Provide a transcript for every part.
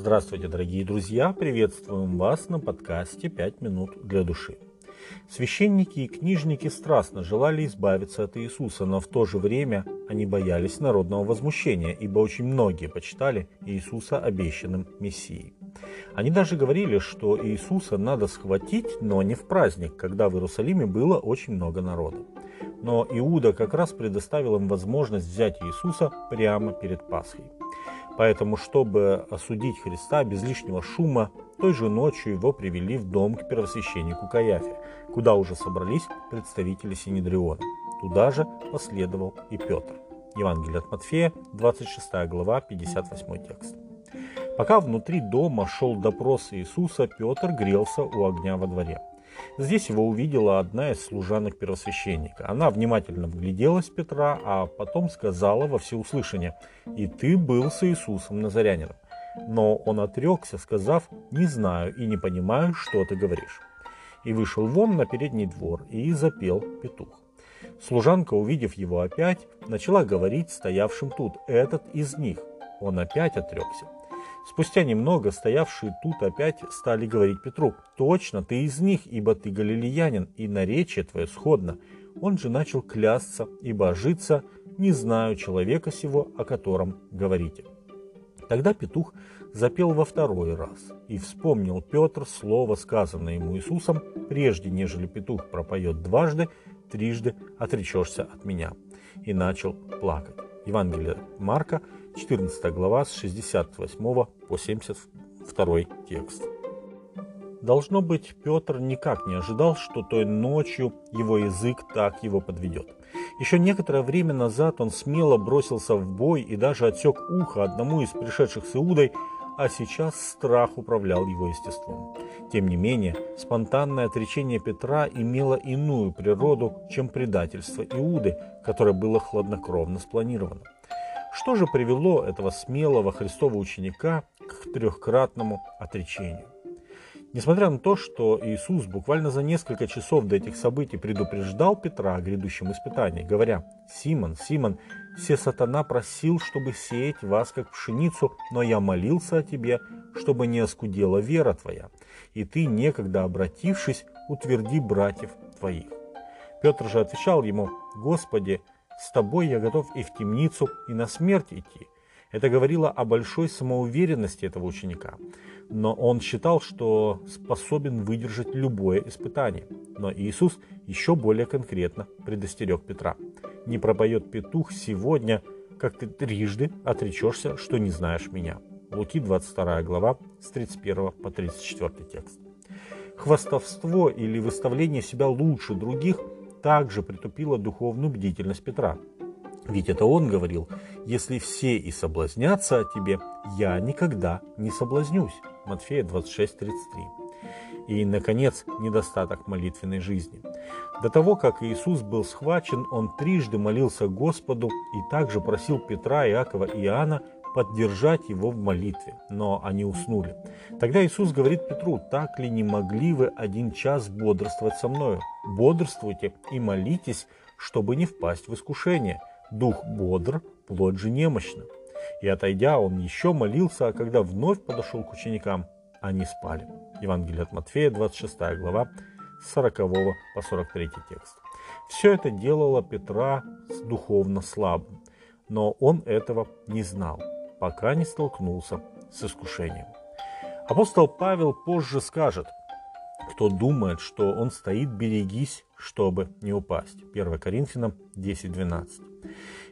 Здравствуйте, дорогие друзья! Приветствуем вас на подкасте «Пять минут для души». Священники и книжники страстно желали избавиться от Иисуса, но в то же время они боялись народного возмущения, ибо очень многие почитали Иисуса обещанным Мессией. Они даже говорили, что Иисуса надо схватить, но не в праздник, когда в Иерусалиме было очень много народа. Но Иуда как раз предоставил им возможность взять Иисуса прямо перед Пасхой. Поэтому, чтобы осудить Христа без лишнего шума, той же ночью его привели в дом к первосвященнику Каяфе, куда уже собрались представители Синедриона. Туда же последовал и Петр. Евангелие от Матфея, 26 глава, 58 текст. Пока внутри дома шел допрос Иисуса, Петр грелся у огня во дворе. Здесь его увидела одна из служанок первосвященника. Она внимательно вгляделась в Петра, а потом сказала во всеуслышание, «И ты был с Иисусом Назарянином». Но он отрекся, сказав, «Не знаю и не понимаю, что ты говоришь». И вышел вон на передний двор и запел петух. Служанка, увидев его опять, начала говорить стоявшим тут, «Этот из них». Он опять отрекся. Спустя немного стоявшие тут опять стали говорить Петру, «Точно, ты из них, ибо ты галилеянин, и наречие твое сходно». Он же начал клясться и божиться, «Не знаю человека сего, о котором говорите». Тогда петух запел во второй раз, и вспомнил Петр слово, сказанное ему Иисусом, прежде нежели петух пропоет дважды, трижды отречешься от меня, и начал плакать. Евангелие Марка, 14 глава с 68 по 72 текст. Должно быть, Петр никак не ожидал, что той ночью его язык так его подведет. Еще некоторое время назад он смело бросился в бой и даже отсек ухо одному из пришедших с Иудой, а сейчас страх управлял его естеством. Тем не менее, спонтанное отречение Петра имело иную природу, чем предательство Иуды, которое было хладнокровно спланировано. Что же привело этого смелого Христова ученика к трехкратному отречению? Несмотря на то, что Иисус буквально за несколько часов до этих событий предупреждал Петра о грядущем испытании, говоря, «Симон, Симон, все сатана просил, чтобы сеять вас, как пшеницу, но я молился о тебе, чтобы не оскудела вера твоя, и ты, некогда обратившись, утверди братьев твоих». Петр же отвечал ему, «Господи, с тобой я готов и в темницу, и на смерть идти». Это говорило о большой самоуверенности этого ученика. Но он считал, что способен выдержать любое испытание. Но Иисус еще более конкретно предостерег Петра. «Не пропоет петух сегодня, как ты трижды отречешься, что не знаешь меня». Луки 22 глава с 31 по 34 текст. Хвастовство или выставление себя лучше других – также притупило духовную бдительность Петра. Ведь это он говорил, если все и соблазнятся о тебе, я никогда не соблазнюсь. Матфея 26.33. И, наконец, недостаток молитвенной жизни. До того, как Иисус был схвачен, он трижды молился Господу и также просил Петра, Иакова и Иоанна поддержать его в молитве, но они уснули. Тогда Иисус говорит Петру, так ли не могли вы один час бодрствовать со мною? Бодрствуйте и молитесь, чтобы не впасть в искушение. Дух бодр, плоть же немощна. И отойдя, он еще молился, а когда вновь подошел к ученикам, они спали. Евангелие от Матфея, 26 глава, с 40 по 43 текст. Все это делало Петра духовно слабым, но он этого не знал пока не столкнулся с искушением. Апостол Павел позже скажет, кто думает, что он стоит, берегись, чтобы не упасть. 1 Коринфянам 10.12.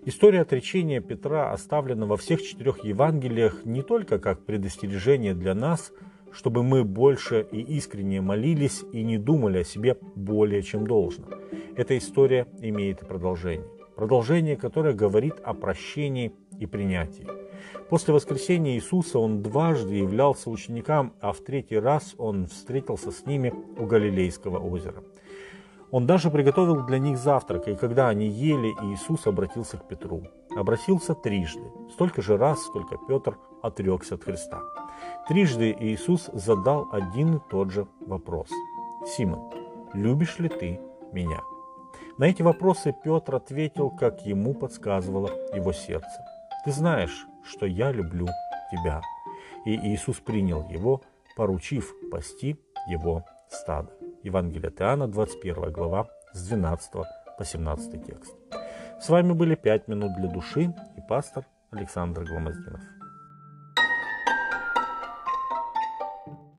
История отречения Петра оставлена во всех четырех Евангелиях не только как предостережение для нас, чтобы мы больше и искренне молились и не думали о себе более, чем должно. Эта история имеет продолжение. Продолжение, которое говорит о прощении и принятии. После воскресения Иисуса он дважды являлся ученикам, а в третий раз он встретился с ними у Галилейского озера. Он даже приготовил для них завтрак, и когда они ели, Иисус обратился к Петру. Обратился трижды, столько же раз, сколько Петр отрекся от Христа. Трижды Иисус задал один и тот же вопрос. «Симон, любишь ли ты меня?» На эти вопросы Петр ответил, как ему подсказывало его сердце. «Ты знаешь, что я люблю тебя. и Иисус принял его, поручив пасти его стадо. Евангелие от Иоанна, 21 глава, с 12 по 17 текст. С вами были «Пять минут для души» и пастор Александр Гломоздинов.